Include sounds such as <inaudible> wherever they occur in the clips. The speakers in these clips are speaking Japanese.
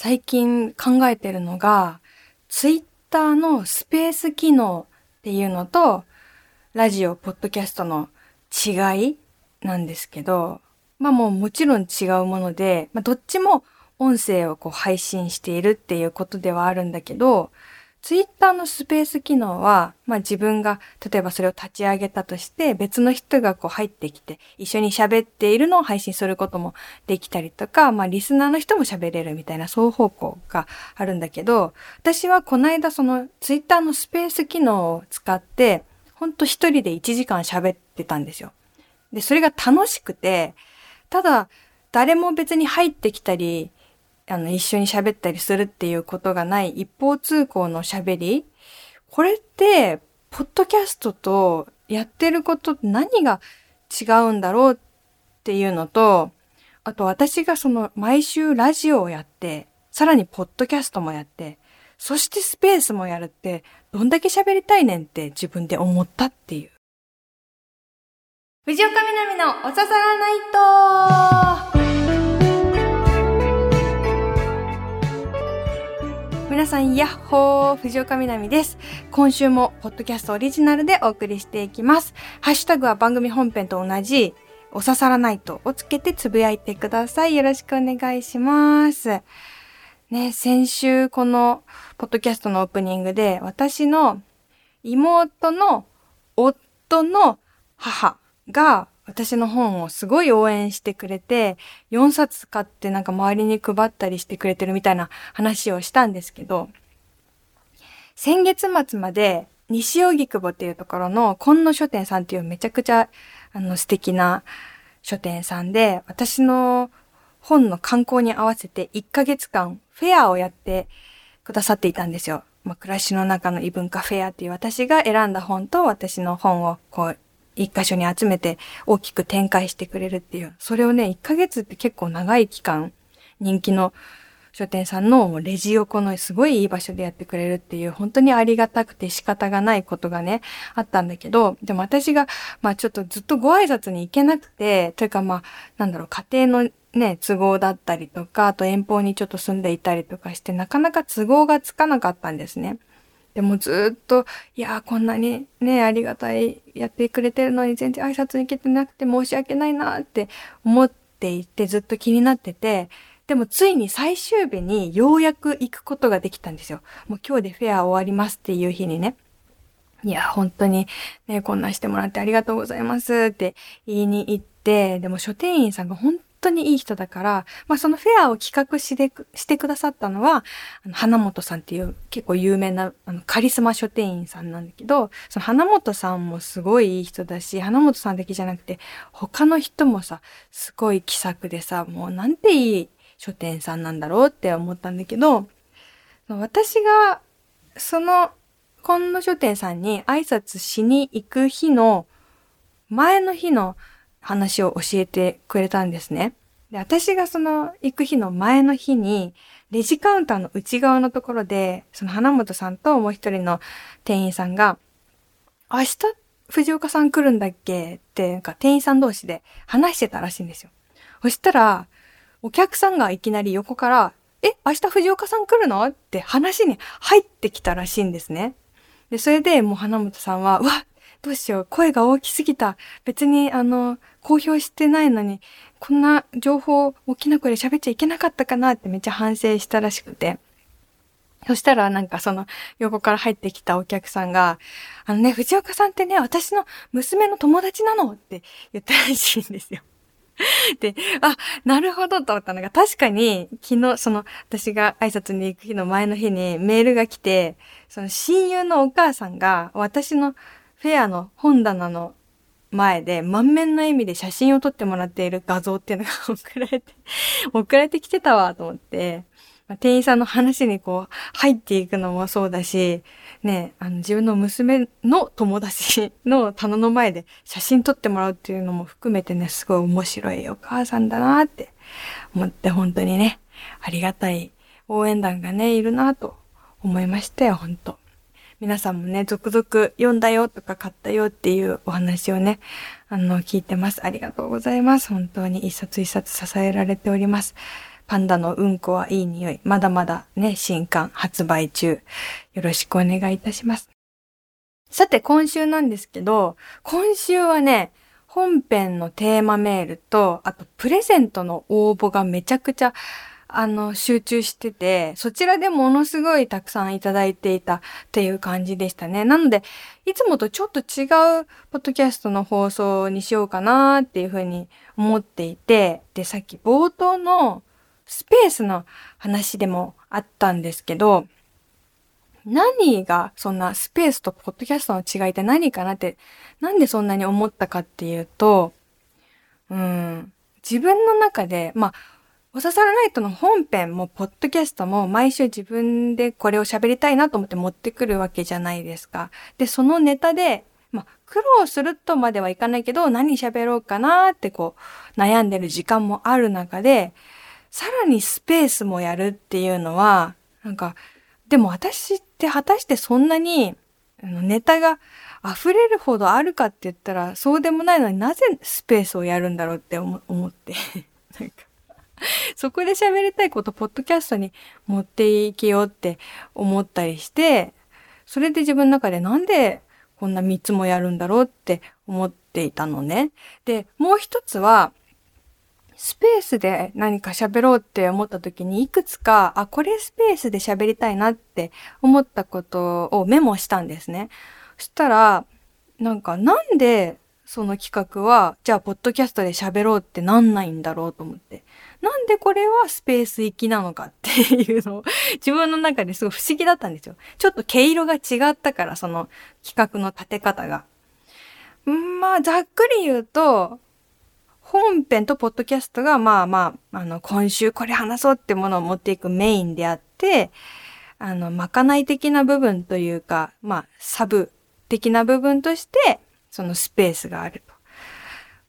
最近考えてるのが、ツイッターのスペース機能っていうのと、ラジオ、ポッドキャストの違いなんですけど、まあもうもちろん違うもので、まあどっちも音声をこう配信しているっていうことではあるんだけど、ツイッターのスペース機能は、まあ自分が、例えばそれを立ち上げたとして、別の人がこう入ってきて、一緒に喋っているのを配信することもできたりとか、まあリスナーの人も喋れるみたいな双方向があるんだけど、私はこの間そのツイッターのスペース機能を使って、ほんと一人で1時間喋ってたんですよ。で、それが楽しくて、ただ、誰も別に入ってきたり、あの、一緒に喋ったりするっていうことがない一方通行の喋りこれって、ポッドキャストとやってること何が違うんだろうっていうのと、あと私がその毎週ラジオをやって、さらにポッドキャストもやって、そしてスペースもやるって、どんだけ喋りたいねんって自分で思ったっていう。藤岡みなみのおささらナイト皆さん、ヤッホー藤岡みなみです。今週も、ポッドキャストオリジナルでお送りしていきます。ハッシュタグは番組本編と同じ、おささらナイトをつけてつぶやいてください。よろしくお願いします。ね、先週このポッドキャストのオープニングで私の妹の夫の母が私の本をすごい応援してくれて、4冊買ってなんか周りに配ったりしてくれてるみたいな話をしたんですけど、先月末まで西荻窪っていうところの今野書店さんっていうめちゃくちゃあの素敵な書店さんで、私の本の観光に合わせて1ヶ月間フェアをやってくださっていたんですよ。まあ、暮らしの中の異文化フェアっていう私が選んだ本と私の本をこう一箇所に集めて大きく展開してくれるっていう。それをね、1ヶ月って結構長い期間人気の書店さんのレジ横のすごいいい場所でやってくれるっていう、本当にありがたくて仕方がないことがね、あったんだけど、でも私が、まあちょっとずっとご挨拶に行けなくて、というかまあ、なんだろう、家庭のね、都合だったりとか、あと遠方にちょっと住んでいたりとかして、なかなか都合がつかなかったんですね。でもずっと、いやこんなにね、ありがたい、やってくれてるのに全然挨拶に行けてなくて申し訳ないなって思っていて、ずっと気になってて、でもついに最終日にようやく行くことができたんですよ。もう今日でフェア終わりますっていう日にね。いや、本当にね、こんなしてもらってありがとうございますって言いに行って、でも書店員さんが本当にいい人だから、まあそのフェアを企画してしてくださったのは、あの花本さんっていう結構有名なあのカリスマ書店員さんなんだけど、その花本さんもすごいいい人だし、花本さんだけじゃなくて、他の人もさ、すごい気さくでさ、もうなんていい書店さんなんだろうって思ったんだけど、私が、その、今野書店さんに挨拶しに行く日の、前の日の話を教えてくれたんですね。で、私がその行く日の前の日に、レジカウンターの内側のところで、その花本さんともう一人の店員さんが、明日藤岡さん来るんだっけ？って、なんか店員さん同士で話してたらしいんですよ。そしたら、お客さんがいきなり横から、え、明日藤岡さん来るの？って話に入ってきたらしいんですね。で、それでもう花本さんは、うわ、どうしよう、声が大きすぎた。別に、あの、公表してないのに、こんな情報大きな声で喋っちゃいけなかったかなってめっちゃ反省したらしくて。そしたらなんかその横から入ってきたお客さんが、あのね、藤岡さんってね、私の娘の友達なのって言ったらしいんですよ。<laughs> で、あ、なるほどと思ったのが、確かに、昨日、その、私が挨拶に行く日の前の日にメールが来て、その親友のお母さんが、私のフェアの本棚の前で満面の笑みで写真を撮ってもらっている画像っていうのが送られて、<laughs> 送られてきてたわと思って、まあ、店員さんの話にこう入っていくのもそうだし、ね、あの自分の娘の友達の棚の前で写真撮ってもらうっていうのも含めてね、すごい面白いお母さんだなって思って本当にね、ありがたい応援団がね、いるなと思いましたよ、本当。皆さんもね、続々読んだよとか買ったよっていうお話をね、あの、聞いてます。ありがとうございます。本当に一冊一冊支えられております。パンダのうんこはいい匂い。まだまだね、新刊発売中。よろしくお願いいたします。さて、今週なんですけど、今週はね、本編のテーマメールと、あとプレゼントの応募がめちゃくちゃあの、集中してて、そちらでものすごいたくさんいただいていたっていう感じでしたね。なので、いつもとちょっと違うポッドキャストの放送にしようかなっていうふうに思っていて、で、さっき冒頭のスペースの話でもあったんですけど、何がそんなスペースとポッドキャストの違いって何かなって、なんでそんなに思ったかっていうと、うん、自分の中で、まあ、おささらナイトの本編も、ポッドキャストも、毎週自分でこれを喋りたいなと思って持ってくるわけじゃないですか。で、そのネタで、ま、苦労するとまではいかないけど、何喋ろうかなってこう、悩んでる時間もある中で、さらにスペースもやるっていうのは、なんか、でも私って果たしてそんなに、ネタが溢れるほどあるかって言ったら、そうでもないのになぜスペースをやるんだろうって思って。<laughs> なんか <laughs> そこで喋りたいこと、ポッドキャストに持っていけようって思ったりして、それで自分の中でなんでこんな3つもやるんだろうって思っていたのね。で、もう一つは、スペースで何か喋ろうって思った時にいくつか、あ、これスペースで喋りたいなって思ったことをメモしたんですね。そしたら、なんかなんでその企画は、じゃあポッドキャストで喋ろうってなんないんだろうと思って。なんでこれはスペース行きなのかっていうのを <laughs> 自分の中ですごい不思議だったんですよ。ちょっと毛色が違ったから、その企画の立て方が。まあ、ざっくり言うと、本編とポッドキャストが、まあまあ、あの、今週これ話そうってものを持っていくメインであって、あの、まかない的な部分というか、まあ、サブ的な部分として、そのスペースがあると。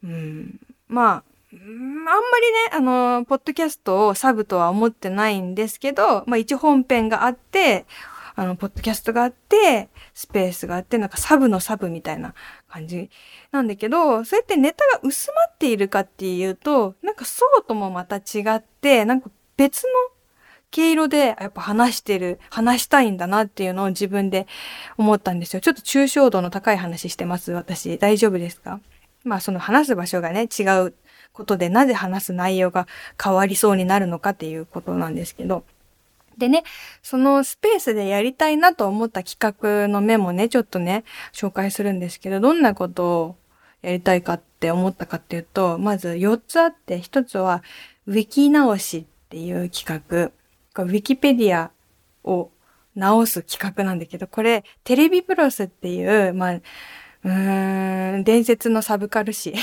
うん、まあ、あんまりね、あの、ポッドキャストをサブとは思ってないんですけど、まあ一本編があって、あの、ポッドキャストがあって、スペースがあって、なんかサブのサブみたいな感じなんだけど、そうやってネタが薄まっているかっていうと、なんかそうともまた違って、なんか別の毛色でやっぱ話してる、話したいんだなっていうのを自分で思ったんですよ。ちょっと抽象度の高い話してます、私。大丈夫ですか？まあその話す場所がね、違うことでなぜ話す内容が変わりそうになるのかっていうことなんですけど。でね、そのスペースでやりたいなと思った企画のメモね、ちょっとね、紹介するんですけど、どんなことをやりたいかって思ったかっていうと、まず4つあって、1つは、ウィキ直しっていう企画。ウィキペディアを直す企画なんだけど、これ、テレビプロスっていう、まあ、うーん、伝説のサブカル誌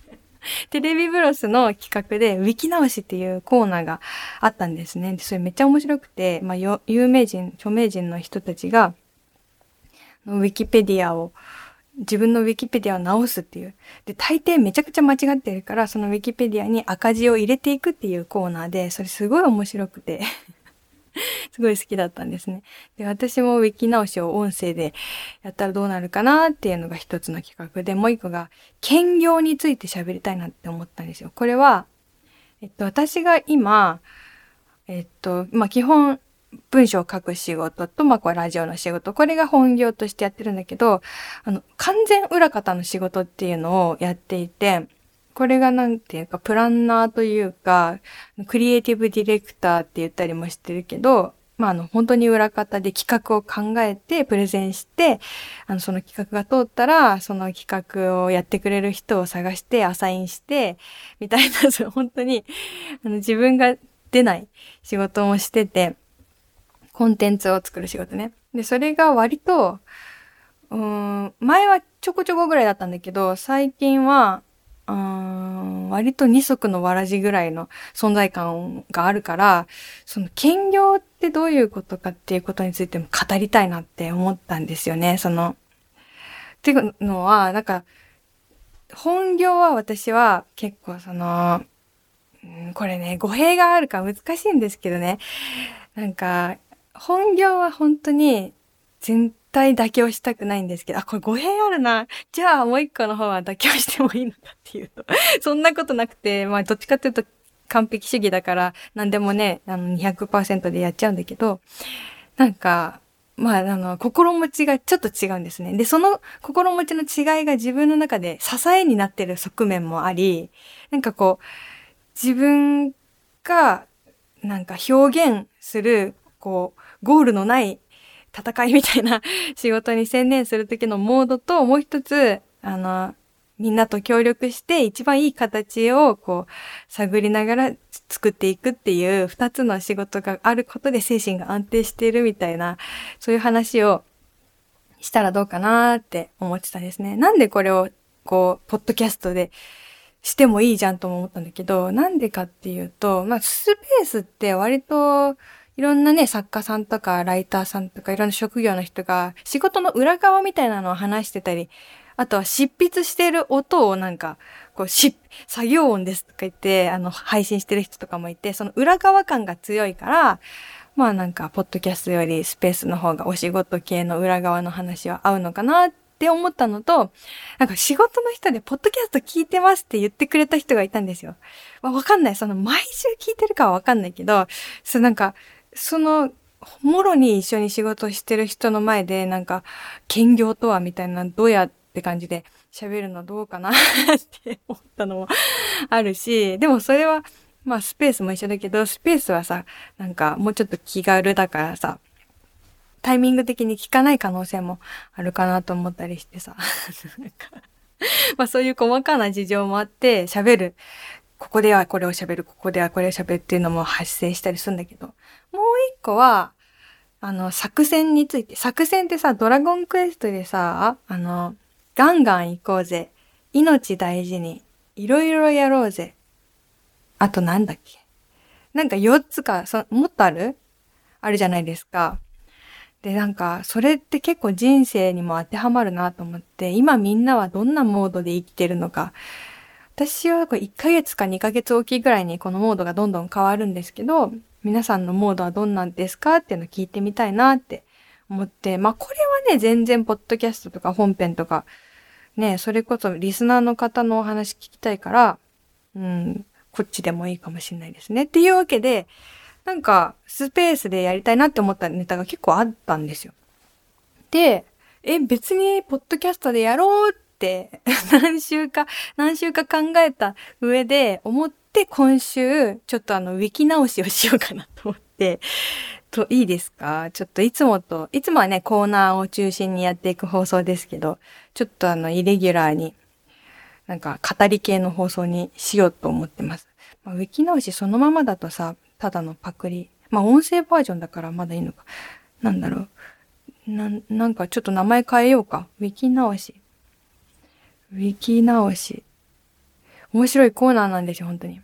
<laughs> テレビブロスの企画で、ウィキ直しっていうコーナーがあったんですね。それめっちゃ面白くて、まあ、有名人、著名人の人たちが、ウィキペディアを、自分のウィキペディアを直すっていう。で、大抵めちゃくちゃ間違ってるから、そのウィキペディアに赤字を入れていくっていうコーナーで、それすごい面白くて <laughs> すごい好きだったんですね。で、私もウィキ直しを音声でやったらどうなるかなっていうのが一つの企画で、もう一個が、兼業について喋りたいなって思ったんですよ。これは、えっと、私が今、えっと、まあ、基本、文章を書く仕事と、まあ、これラジオの仕事。これが本業としてやってるんだけど、あの、完全裏方の仕事っていうのをやっていて、これがなんていうか、プランナーというか、クリエイティブディレクターって言ったりもしてるけど、まあ、あの、本当に裏方で企画を考えて、プレゼンして、あの、その企画が通ったら、その企画をやってくれる人を探して、アサインして、みたいな、<laughs> 本当に、あの、自分が出ない仕事もしてて、コンテンツを作る仕事ね。で、それが割と、うん、前はちょこちょこぐらいだったんだけど、最近は、うん、割と二足のわらじぐらいの存在感があるから、その兼業ってどういうことかっていうことについても語りたいなって思ったんですよね。その、っていうのは、なんか、本業は私は結構その、これね、語弊があるか難しいんですけどね。なんか、本業は本当に全対妥協したくないんですけど、あ、これ語弊あるな。じゃあもう一個の方は妥協してもいいのかっていうと、<laughs> そんなことなくて、まあどっちかっていうと、完璧主義だから何でもね、あの200%でやっちゃうんだけど、なんか、まあ、あの、心持ちがちょっと違うんですね。で、その心持ちの違いが自分の中で支えになってる側面もあり、なんかこう、自分が、なんか表現する、こう、ゴールのない戦いみたいな <laughs> 仕事に専念する時のモードと、もう一つ、あの、みんなと協力して一番いい形をこう探りながら作っていくっていう二つの仕事があることで精神が安定しているみたいなそういう話をしたらどうかなって思ってたんですね。なんでこれをこうポッドキャストでしてもいいじゃんとも思ったんだけど、なんでかっていうと、まあスペースって割といろんなね、作家さんとかライターさんとかいろんな職業の人が仕事の裏側みたいなのを話してたりあとは執筆してる音をなんか、こう、し、作業音ですとか言って、あの、配信してる人とかもいて、その裏側感が強いから、まあなんか、ポッドキャストよりスペースの方がお仕事系の裏側の話は合うのかなって思ったのと、なんか仕事の人で、ポッドキャスト聞いてますって言ってくれた人がいたんですよ。まあ、わかんない。その、毎週聞いてるかはわかんないけど、そうなんか、その、もろに一緒に仕事してる人の前で、なんか、兼業とはみたいな、どうやって感じで喋るのどうかなって思ったのもあるし、でもそれは、まあスペースも一緒だけど、スペースはさ、なんかもうちょっと気軽だからさ、タイミング的に聞かない可能性もあるかなと思ったりしてさ。<laughs> まあそういう細かな事情もあって喋る。ここではこれを喋る、ここではこれを喋るっていうのも発生したりするんだけど、もう一個は、あの、作戦について。作戦ってさ、ドラゴンクエストでさ、あの、ガンガン行こうぜ。命大事に。いろいろやろうぜ。あとなんだっけなんか4つか、そ、もっとある？あるじゃないですか。で、なんか、それって結構人生にも当てはまるなと思って、今みんなはどんなモードで生きてるのか。私はこれ1ヶ月か2ヶ月おきぐらいにこのモードがどんどん変わるんですけど、皆さんのモードはどんなんですかっていうのを聞いてみたいなって思って、まあこれはね、全然ポッドキャストとか本編とかね、それこそリスナーの方のお話聞きたいから、うん、こっちでもいいかもしれないですね。っていうわけで、なんか、スペースでやりたいなって思ったネタが結構あったんですよ。で、え、別に、ポッドキャストでやろうって <laughs> 何週か、何週か考えた上で思って今週、ちょっとあの、ウィキ直しをしようかなと思って、と、いいですか？ちょっといつもと、いつもはね、コーナーを中心にやっていく放送ですけど、ちょっとあの、イレギュラーに、なんか、語り系の放送にしようと思ってます。まあ、ウィキ直しそのままだとさ、ただのパクリ。まあ、音声バージョンだからまだいいのか。なんだろう。な、なんかちょっと名前変えようか。ウィキ直し。ウィキ直し。面白いコーナーなんですよ、本当に。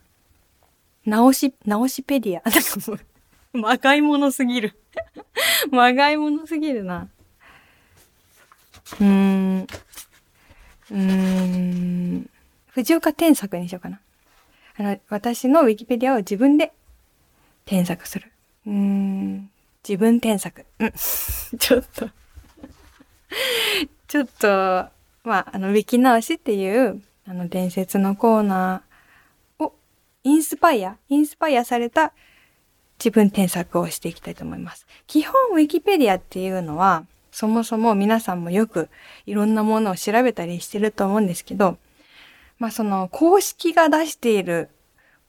直し、直しペディア。なんかもう、まがいものすぎる <laughs> まがいものすぎるな。うーん。うーん。藤岡添削にしようかな。あの、私のウィキペディアを自分で添削する。うーん。自分添削。うん。ちょっとちょっと、まあ、あの、ウィキ直しっていう、あの、伝説のコーナーを、インスパイア、インスパイアされた自分添削をしていきたいと思います。基本ウィキペディアっていうのは、そもそも皆さんもよくいろんなものを調べたりしてると思うんですけど、まあその公式が出している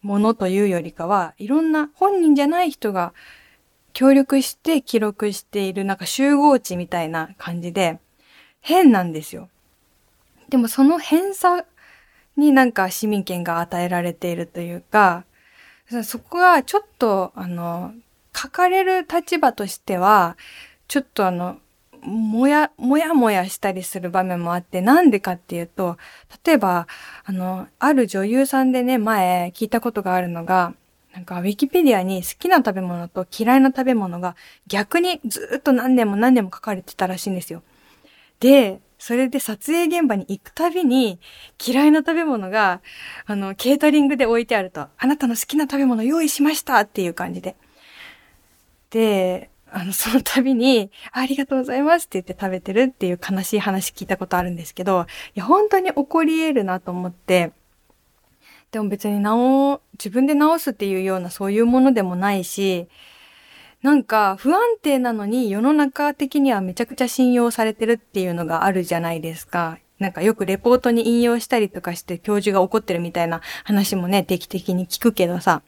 ものというよりかは、いろんな本人じゃない人が協力して記録しているなんか集合値みたいな感じで変なんですよ。でもその変さになんか市民権が与えられているというか、そこがちょっと、あの、書かれる立場としては、ちょっとあの、もや、もやもやしたりする場面もあって、なんでかっていうと、例えば、あの、ある女優さんでね、前聞いたことがあるのが、なんか、ウィキペディアに好きな食べ物と嫌いな食べ物が逆にずっと何年も何年も書かれてたらしいんですよ。で、それで撮影現場に行くたびに嫌いな食べ物が、あの、ケータリングで置いてあると、あなたの好きな食べ物用意しましたっていう感じで。で、あの、その度に、ありがとうございますって言って食べてるっていう悲しい話聞いたことあるんですけど、いや、本当に起こり得るなと思って、でも別に直、自分で直すっていうようなそういうものでもないし、なんか不安定なのに世の中的にはめちゃくちゃ信用されてるっていうのがあるじゃないですか。なんかよくレポートに引用したりとかして教授が怒ってるみたいな話もね、定期的に聞くけどさ。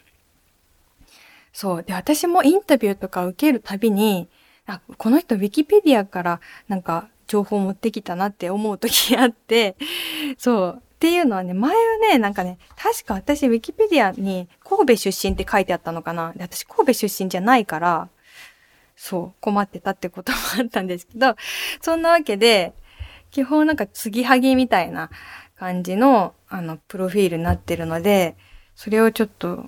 そう。で、私もインタビューとか受けるたびに、あ、この人ウィキペディアからなんか情報持ってきたなって思う時あって、そう。っていうのはね、前はね、なんかね、確か私ウィキペディアに神戸出身って書いてあったのかな。で、私神戸出身じゃないから、そう、困ってたってこともあったんですけど、そんなわけで、基本なんか継ぎはぎみたいな感じの、あの、プロフィールになってるので、それをちょっと、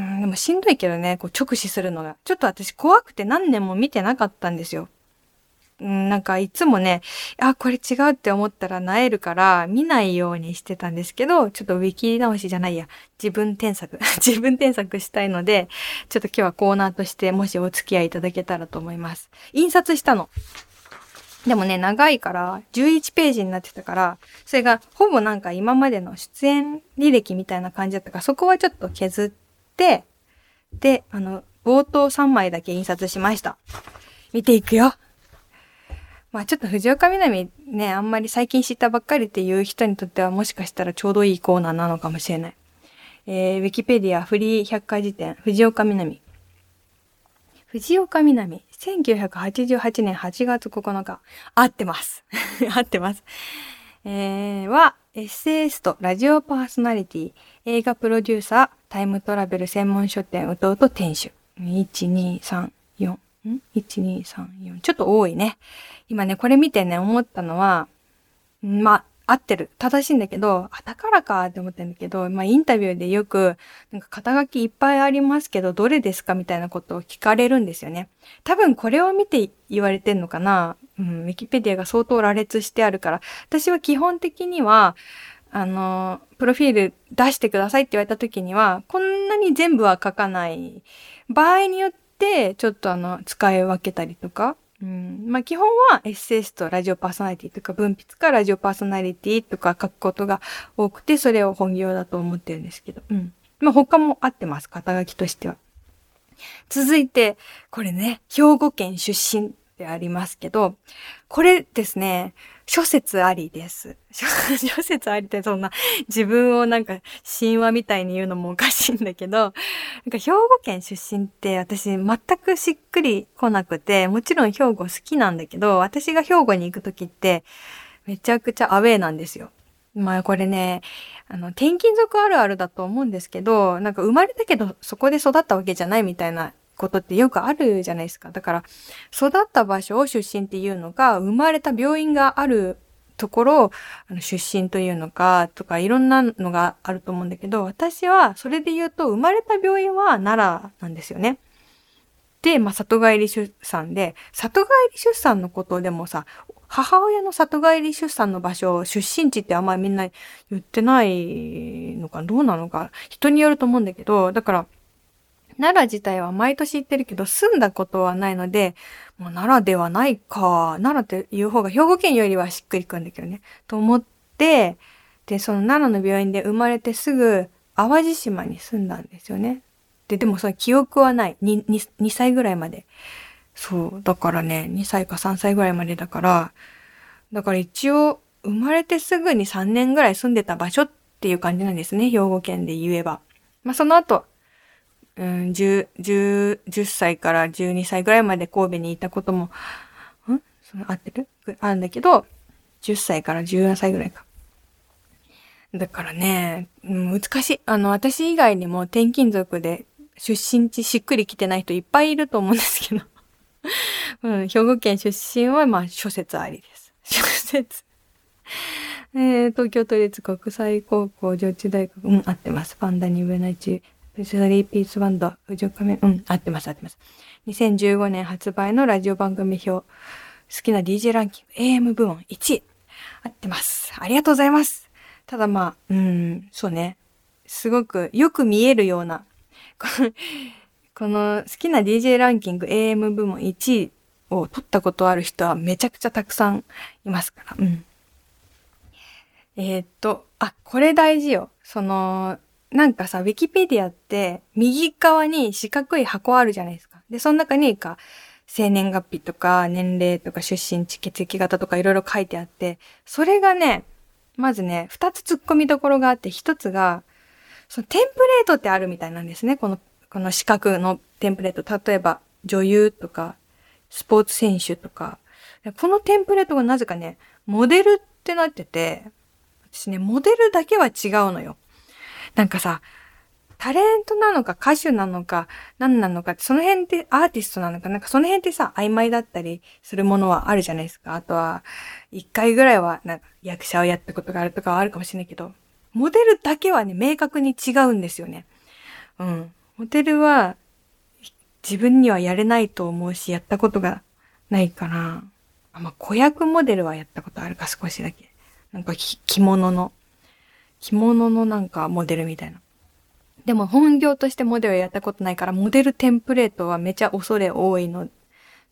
うん、でもしんどいけどね、こう直視するのが。ちょっと私怖くて何年も見てなかったんですよ。なんかいつもね、あ、これ違うって思ったら萎えるから見ないようにしてたんですけど、ちょっとウィキ直しじゃないや、自分添削、<laughs> 自分添削したいので、ちょっと今日はコーナーとしてもしお付き合いいただけたらと思います。印刷したの。でもね、長いから11ページになってたから、それがほぼなんか今までの出演履歴みたいな感じだったから、そこはちょっと削って、で、あの、冒頭3枚だけ印刷しました。見ていくよ。まあちょっと藤岡みなみね、あんまり最近知ったばっかりっていう人にとってはもしかしたらちょうどいいコーナーなのかもしれない。えー、ウィキペディアフリー百科事典、藤岡みなみ。藤岡みなみ、1988年8月9日。合ってます。<laughs> 合ってます。えー、は、エッセイスト、ラジオパーソナリティ、映画プロデューサー、タイムトラベル専門書店、弟店主。1、2、3、4。ん ?1、2、3、4。ちょっと多いね。今ね、これ見てね、思ったのは、まあ、合ってる。正しいんだけど、あ、だからかって思ってんだけど、まあ、インタビューでよく、なんか肩書きいっぱいありますけど、どれですかみたいなことを聞かれるんですよね。多分これを見て言われてんのかなうん、ウィキペディアが相当羅列してあるから、私は基本的には、あの、プロフィール出してくださいって言われた時には、こんなに全部は書かない。場合によって、ちょっとあの、使い分けたりとか、うん。まあ、基本はエッセイスト、ラジオパーソナリティとか文筆かラジオパーソナリティとか書くことが多くて、それを本業だと思ってるんですけど。うん。まあ、他も合ってます。肩書きとしては。続いて、これね、兵庫県出身ってありますけど、これですね、諸説ありです。<laughs> 諸説ありってそんな自分をなんか神話みたいに言うのもおかしいんだけど、なんか兵庫県出身って私全くしっくり来なくて、もちろん兵庫好きなんだけど、私が兵庫に行くときってめちゃくちゃアウェーなんですよ。まあこれね、あの、転勤族あるあるだと思うんですけど、なんか生まれたけどそこで育ったわけじゃないみたいなことってよくあるじゃないですか。だから、育った場所を出身っていうのが、生まれた病院があるところ、あの出身というのか、とかいろんなのがあると思うんだけど、私はそれで言うと、生まれた病院は奈良なんですよね。で、まあ、里帰り出産で、里帰り出産のことでもさ、母親の里帰り出産の場所、出身地ってあんまりみんな言ってないのか、どうなのか、人によると思うんだけど、だから、奈良自体は毎年行ってるけど、住んだことはないので、もう奈良ではないか。奈良って言う方が兵庫県よりはしっくりくんだけどね。と思って、で、その奈良の病院で生まれてすぐ、淡路島に住んだんですよね。で、でもその記憶はない。2, 2, 2歳ぐらいまで。そう。だからね、2歳か3歳ぐらいまでだから、だから一応、生まれてすぐに3年ぐらい住んでた場所っていう感じなんですね。兵庫県で言えば。まあ、その後、うん、10、10、10歳から12歳ぐらいまで神戸にいたことも、んその合ってる？あるんだけど、10歳から14歳ぐらいか。だからね、難しい。あの、私以外にも転勤族で出身地しっくりきてない人いっぱいいると思うんですけど。<laughs> うん、兵庫県出身は、まあ、諸説ありです。<laughs> 諸説。えー、東京都立国際高校上智大学、うん、合ってます。パンダに上内地プスリーピースバンド、藤岡め、うん、合ってます、合ってます。2015年発売のラジオ番組表、好きな DJ ランキング、AM 部門1位。合ってます。ありがとうございます。ただまあ、うん、そうね。すごくよく見えるような、この好きな DJ ランキング AM 部門1位を取ったことある人はめちゃくちゃたくさんいますから。うん。えー、っと、あ、これ大事よ。その、なんかさ、ウィキペディアって右側に四角い箱あるじゃないですか。で、その中にか、生年月日とか年齢とか出身地、血液型とかいろいろ書いてあって、それがね、まずね、二つ突っ込みどころがあって、一つが、そのテンプレートってあるみたいなんですね。この、この四角のテンプレート。例えば、女優とか、スポーツ選手とか。このテンプレートがなぜかね、モデルってなってて、私ね、モデルだけは違うのよ。なんかさ、タレントなのか歌手なのか何なのかって、その辺ってアーティストなのか、なんかその辺ってさ、曖昧だったりするものはあるじゃないですか。あとは、一回ぐらいは、なんか役者をやったことがあるとかはあるかもしれないけど、モデルだけはね、明確に違うんですよね。うん。モデルは、自分にはやれないと思うし、やったことがないから、あまあ、子役モデルはやったことあるか、少しだけ。なんか着物の、着物のなんかモデルみたいな。でも本業としてモデルやったことないから、モデルテンプレートはめちゃ恐れ多いの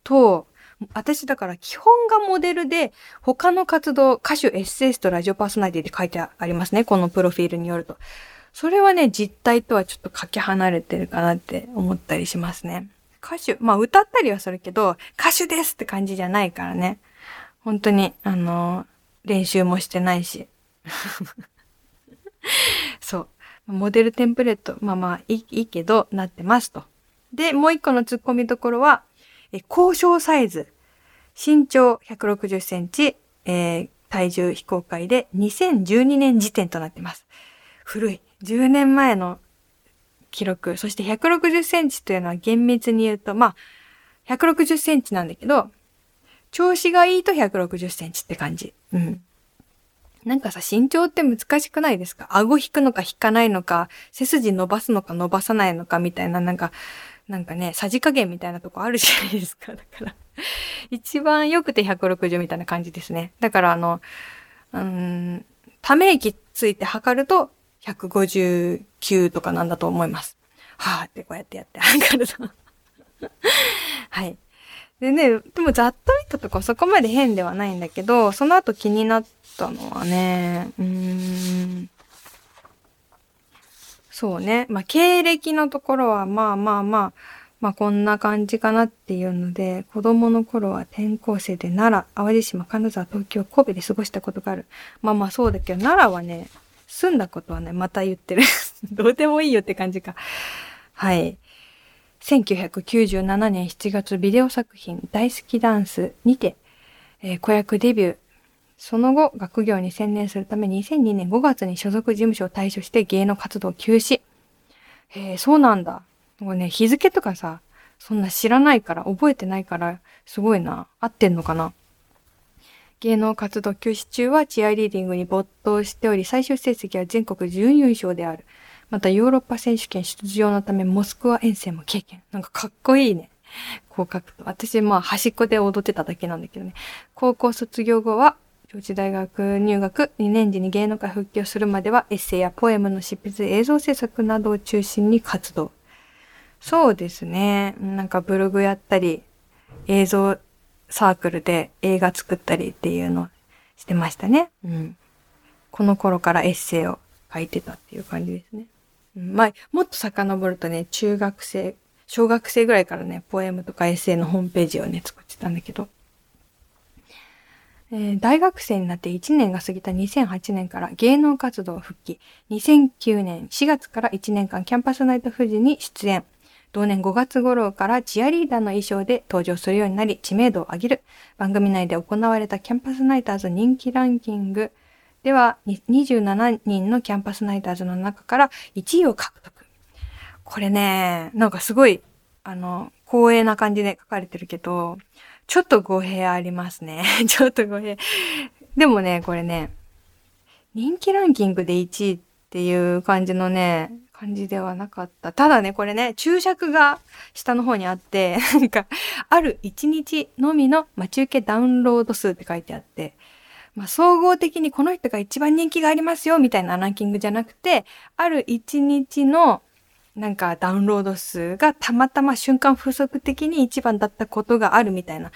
と、私だから基本がモデルで、他の活動、歌手、エッセイスト、ラジオパーソナリティって書いてありますね。このプロフィールによると。それはね、実態とはちょっとかけ離れてるかなって思ったりしますね。歌手、まあ歌ったりはするけど、歌手ですって感じじゃないからね。本当に、あの、練習もしてないし。<laughs> <laughs> そう。モデルテンプレート、まあまあいいけど、なってますと。で、もう一個の突っ込みどころは、え交渉サイズ。身長160センチ、えー、体重非公開で2012年時点となってます。古い。10年前の記録。そして160センチというのは厳密に言うと、まあ、160センチなんだけど、調子がいいと160センチって感じ。うん。なんかさ、身長って難しくないですか？顎引くのか引かないのか、背筋伸ばすのか伸ばさないのかみたいな、なんか、なんかね、さじ加減みたいなとこあるじゃないですか。<laughs> だから一番良くて160みたいな感じですね。だからあの、うん、ため息ついて測ると159とかなんだと思います。はぁってこうやってやって測るとはい。でね、でもざっと見たとこそこまで変ではないんだけど、その後気になったのはね、うーん。そうね。まあ、経歴のところは、まあまあまあ、まあこんな感じかなっていうので、子供の頃は転校生で奈良、淡路島、金沢、東京、神戸で過ごしたことがある。まあまあそうだけど、奈良はね、住んだことはね、また言ってる。<laughs> どうでもいいよって感じか。はい。1997年7月ビデオ作品大好きダンスにて、えー、子役デビュー。その後、学業に専念するため2002年5月に所属事務所を退所して芸能活動休止。へえ、そうなんだ。もうね、日付とかさ、そんな知らないから、覚えてないから、すごいな。合ってんのかな芸能活動休止中はチアリーディングに没頭しており、最終成績は全国準優勝である。またヨーロッパ選手権出場のためモスクワ遠征も経験。なんかかっこいいね。こう書くと。私、まあ端っこで踊ってただけなんだけどね。高校卒業後は、上智大学入学2年時に芸能界復帰をするまではエッセイやポエムの執筆、映像制作などを中心に活動。そうですね。なんかブログやったり、映像サークルで映画作ったりっていうのをしてましたね。うん。この頃からエッセイを書いてたっていう感じですね。う、まあ、もっと遡るとね、中学生、小学生ぐらいからね、ポエムとかエッセイのホームページをね、作ってたんだけど、えー、大学生になって1年が過ぎた2008年から芸能活動復帰。2009年4月から1年間キャンパスナイト富士に出演。同年5月頃からチアリーダーの衣装で登場するようになり知名度を上げる。番組内で行われたキャンパスナイターズ人気ランキングでは27人のキャンパスナイターズの中から1位を獲得。これね、なんかすごい、あの、光栄な感じで書かれてるけど、ちょっと語弊ありますね。<laughs> ちょっと語弊。でもね、これね、人気ランキングで1位っていう感じのね、感じではなかった。ただね、これね、注釈が下の方にあって、<laughs> なんか、ある1日のみの待ち受けダウンロード数って書いてあって、まあ、総合的にこの人が一番人気がありますよ、みたいなランキングじゃなくて、ある1日のなんかダウンロード数がたまたま瞬間風速的に一番だったことがあるみたいな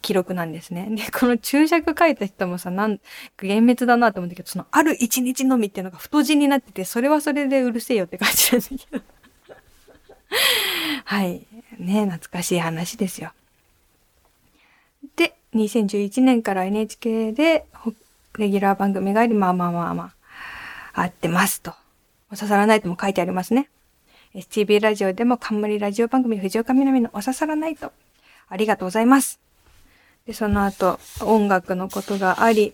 記録なんですね。で、この注釈書いた人もさ、なん厳密だなと思ったけど、そのある一日のみっていうのが太字になってて、それはそれでうるせえよって感じなんだけど。はい。ね懐かしい話ですよ。2011年から NHK でレギュラー番組があり、まあまあまあまあ、合ってますと。お刺さらないとも書いてありますね。STB ラジオでも冠ラジオ番組藤岡みなみのお刺さらないと。ありがとうございます。で、その後、音楽のことがあり、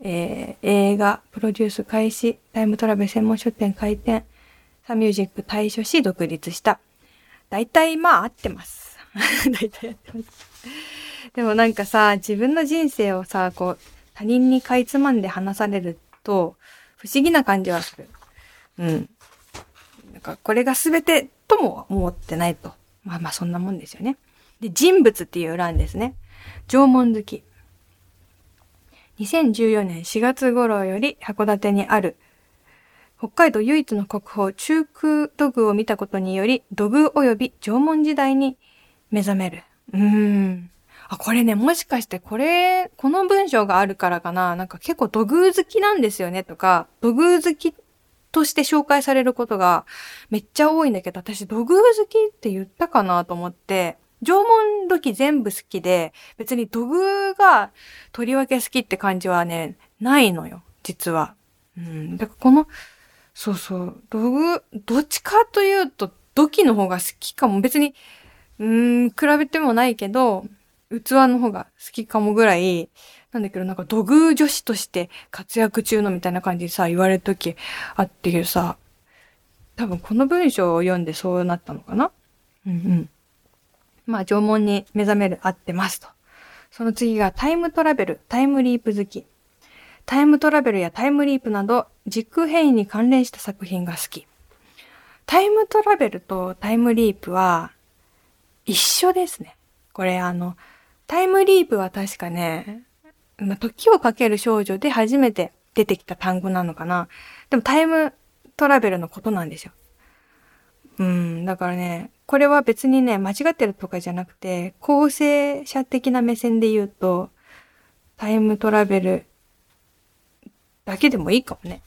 えー、映画、プロデュース開始、タイムトラベル専門書店開店、サミュージック対処し独立した。大体まあ合ってます。<laughs> 大体合ってます。でもなんかさ、自分の人生をさ、こう、他人にかいつまんで話されると、不思議な感じはする。うん。なんか、これが全てとも思ってないと。まあまあそんなもんですよね。で、人物っていう欄ですね。縄文好き。2014年4月頃より函館にある北海道唯一の国宝中空土偶を見たことにより土偶及び縄文時代に目覚める。うーん。あ、これね、もしかしてこれ、この文章があるからかななんか結構土偶好きなんですよねとか、土偶好きとして紹介されることがめっちゃ多いんだけど、私土偶好きって言ったかなと思って、縄文土器全部好きで、別に土偶がとりわけ好きって感じはね、ないのよ、実は。うん。だからこの、そうそう、土偶、どっちかというと土器の方が好きかも。別に、うん、比べてもないけど、器の方が好きかもぐらい、なんだけど、なんか土偶女子として活躍中のみたいな感じでさ、言われるときあってけどさ、多分この文章を読んでそうなったのかな？うんうん。まあ、縄文に目覚める合ってますと。その次がタイムトラベル、タイムリープ好き。タイムトラベルやタイムリープなど、時空変異に関連した作品が好き。タイムトラベルとタイムリープは一緒ですね。これあの、タイムリープは確かね、まあ、時をかける少女で初めて出てきた単語なのかな。でもタイムトラベルのことなんですよ。うん、だからね、これは別にね、間違ってるとかじゃなくて、構成者的な目線で言うと、タイムトラベルだけでもいいかもね。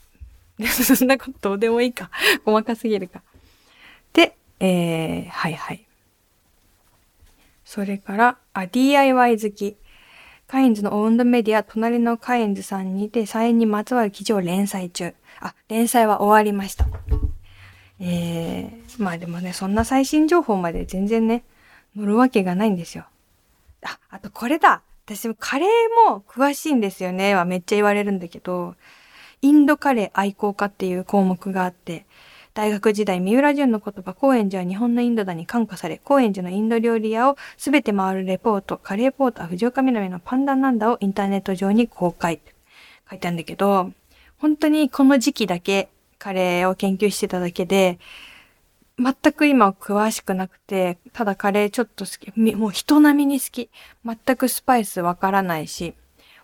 <laughs> そんなことどうでもいいか。細かすぎるか。で、えー、はいはい。それから、あ、DIY 好き。カインズのオウンドメディア、隣のカインズさんにて、サインにまつわる記事を連載中。あ、連載は終わりました。えー、まあでもね、そんな最新情報まで全然ね、乗るわけがないんですよ。あ、あとこれだ私もカレーも詳しいんですよねはめっちゃ言われるんだけど、インドカレー愛好家っていう項目があって、大学時代、三浦淳の言葉、高円寺は日本のインドだに感化され、高円寺のインド料理屋をすべて回るレポート、カレーポーター、藤岡みなみのパンダなんだをインターネット上に公開。書いてあるんだけど、本当にこの時期だけカレーを研究してただけで、全く今詳しくなくて、ただカレーちょっと好き、もう人並みに好き。全くスパイスわからないし、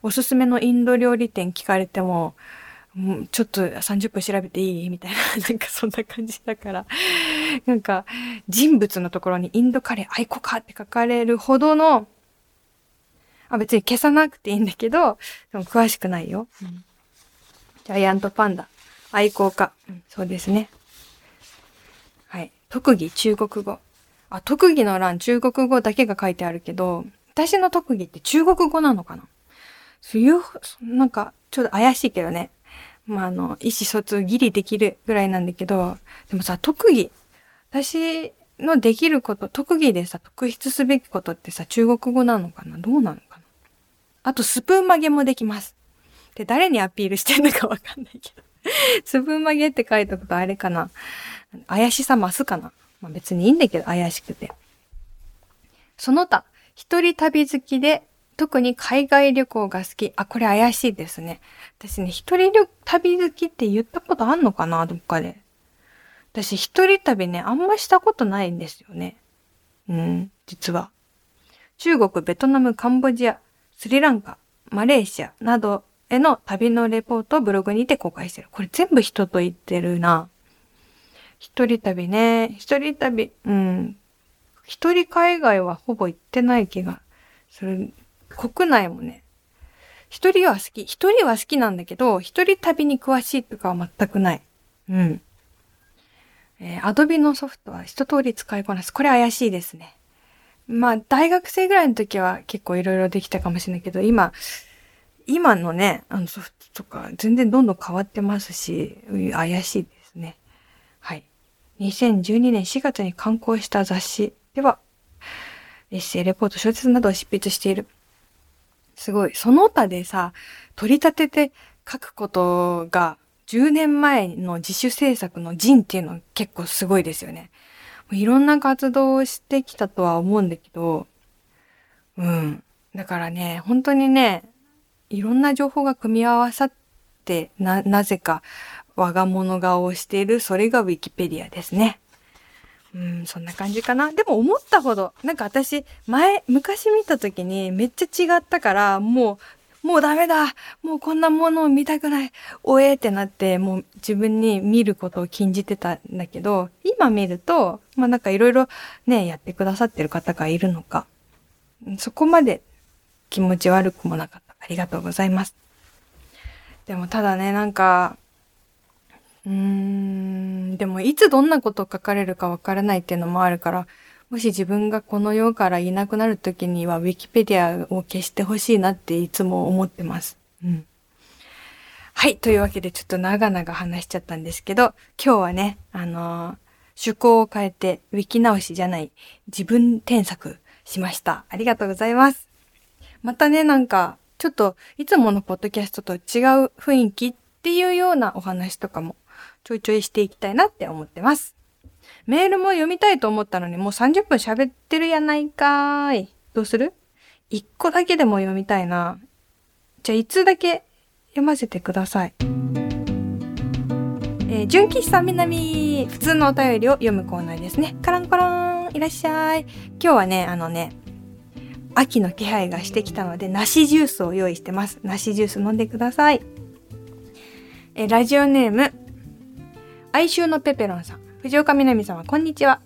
おすすめのインド料理店聞かれても、もうちょっと30分調べていい？みたいな、<laughs> なんかそんな感じだから、なんか人物のところにインドカレー愛好家って書かれるほどの、あ別に消さなくていいんだけど、でも詳しくないよ。うん、ジャイアントパンダ、愛好家、うん、そうですね。はい。特技、中国語。あ、特技の欄、中国語だけが書いてあるけど、私の特技って中国語なのかな？そういう、なんか、ちょっと怪しいけどね。まあ、あの、意思疎通ギリできるぐらいなんだけど、でもさ、特技、私のできること、特技でさ、特筆すべきことってさ、中国語なのかな？どうなのかな？あと、スプーン曲げもできます。で、誰にアピールしてんのかわかんないけど。スプーン曲げって書いたことあれかな？怪しさ増すかな？まあ別にいいんだけど、怪しくて。その他、一人旅好きで特に海外旅行が好き。あ、これ怪しいですね。私ね、一人旅好きって言ったことあんのかなどっかで。私一人旅ね、あんましたことないんですよね。うん、実は。中国、ベトナム、カンボジア、スリランカ、マレーシアなどへの旅のレポートをブログにて公開してる。これ全部人と言ってるな。一人旅ね。一人旅、うん。一人海外はほぼ行ってない気がする。国内もね。一人は好き。一人は好きなんだけど、一人旅に詳しいとかは全くない。うん。えー、アドビのソフトは一通り使いこなす。これ怪しいですね。まあ、大学生ぐらいの時は結構いろいろできたかもしれないけど、今、今のね、あのソフトとか全然どんどん変わってますし、怪しいですね。はい。2012年4月に刊行した雑誌では、エッセイ、レポート、小説などを執筆している。すごい。その他でさ、取り立てて書くことが10年前の自主制作の人っていうのは結構すごいですよね。いろんな活動をしてきたとは思うんだけど、うん。だからね、本当にね、いろんな情報が組み合わさって、な、なぜか我が物顔をしている、それがウィキペディアですね。うん、そんな感じかな。でも思ったほど、なんか私、前、昔見た時にめっちゃ違ったから、もう、もうダメだもうこんなものを見たくないおえってなって、もう自分に見ることを禁じてたんだけど、今見ると、まあなんかいろいろね、やってくださってる方がいるのか、そこまで気持ち悪くもなかった。ありがとうございます。でもただね、なんか、うーん、でもいつどんなこと書かれるかわからないっていうのもあるから、もし自分がこの世からいなくなる時には、ウィキペディアを消してほしいなっていつも思ってます。うん。はい。というわけで、ちょっと長々話しちゃったんですけど、今日はね、あのー、趣向を変えて、ウィキ直しじゃない、自分添削しました。ありがとうございます。またね、なんか、ちょっと、いつものポッドキャストと違う雰囲気っていうようなお話とかも、ちょいちょいしていきたいなって思ってます。メールも読みたいと思ったのにもう30分喋ってるやないかーい。どうする？一個だけでも読みたいな。じゃあ、いつだけ読ませてください。えー、純喫茶南、普通のお便りを読むコーナーですね。カランコロン、いらっしゃい。今日はね、あのね、秋の気配がしてきたので、梨ジュースを用意してます。梨ジュース飲んでください。えー、ラジオネーム、哀愁のペペロンさん。藤岡みなみ様、こんにちは。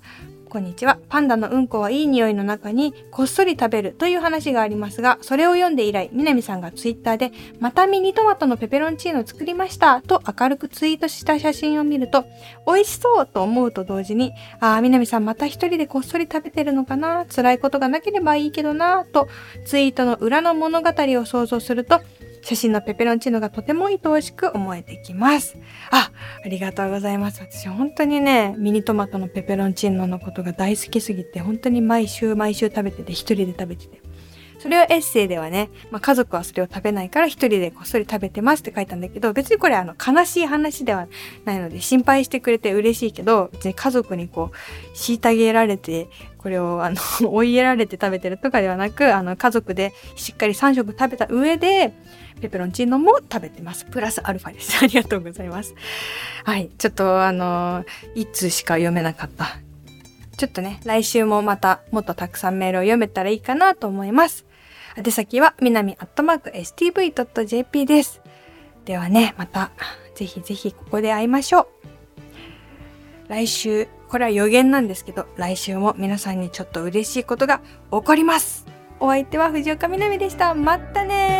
こんにちは。パンダのうんこはいい匂いの中にこっそり食べるという話がありますが、それを読んで以来、みなみさんがツイッターで、またミニトマトのペペロンチーノ作りましたと明るくツイートした写真を見ると、美味しそうと思うと同時に、ああ、みなみさんまた一人でこっそり食べてるのかな辛いことがなければいいけどなと、ツイートの裏の物語を想像すると、写真のペペロンチーノがとても愛おしく思えてきます。あ、ありがとうございます。私本当にね、ミニトマトのペペロンチーノのことが大好きすぎて、本当に毎週毎週食べてて、一人で食べてて。それをエッセイではね、まあ、家族はそれを食べないから一人でこっそり食べてますって書いたんだけど、別にこれあの悲しい話ではないので心配してくれて嬉しいけど、別に家族にこう、虐げられて、これをあの <laughs> 追いやられて食べてるとかではなく、あの家族でしっかり3食食べた上で、ペペロンチーノも食べてます。プラスアルファです。<laughs> ありがとうございます。はい。ちょっとあの、いつしか読めなかった。ちょっとね、来週もまたもっとたくさんメールを読めたらいいかなと思います。宛先は、南アットマーク stv.jp です。ではね、また、ぜひぜひここで会いましょう。来週、これは予言なんですけど、来週も皆さんにちょっと嬉しいことが起こります。お相手は藤岡みなみでした。またね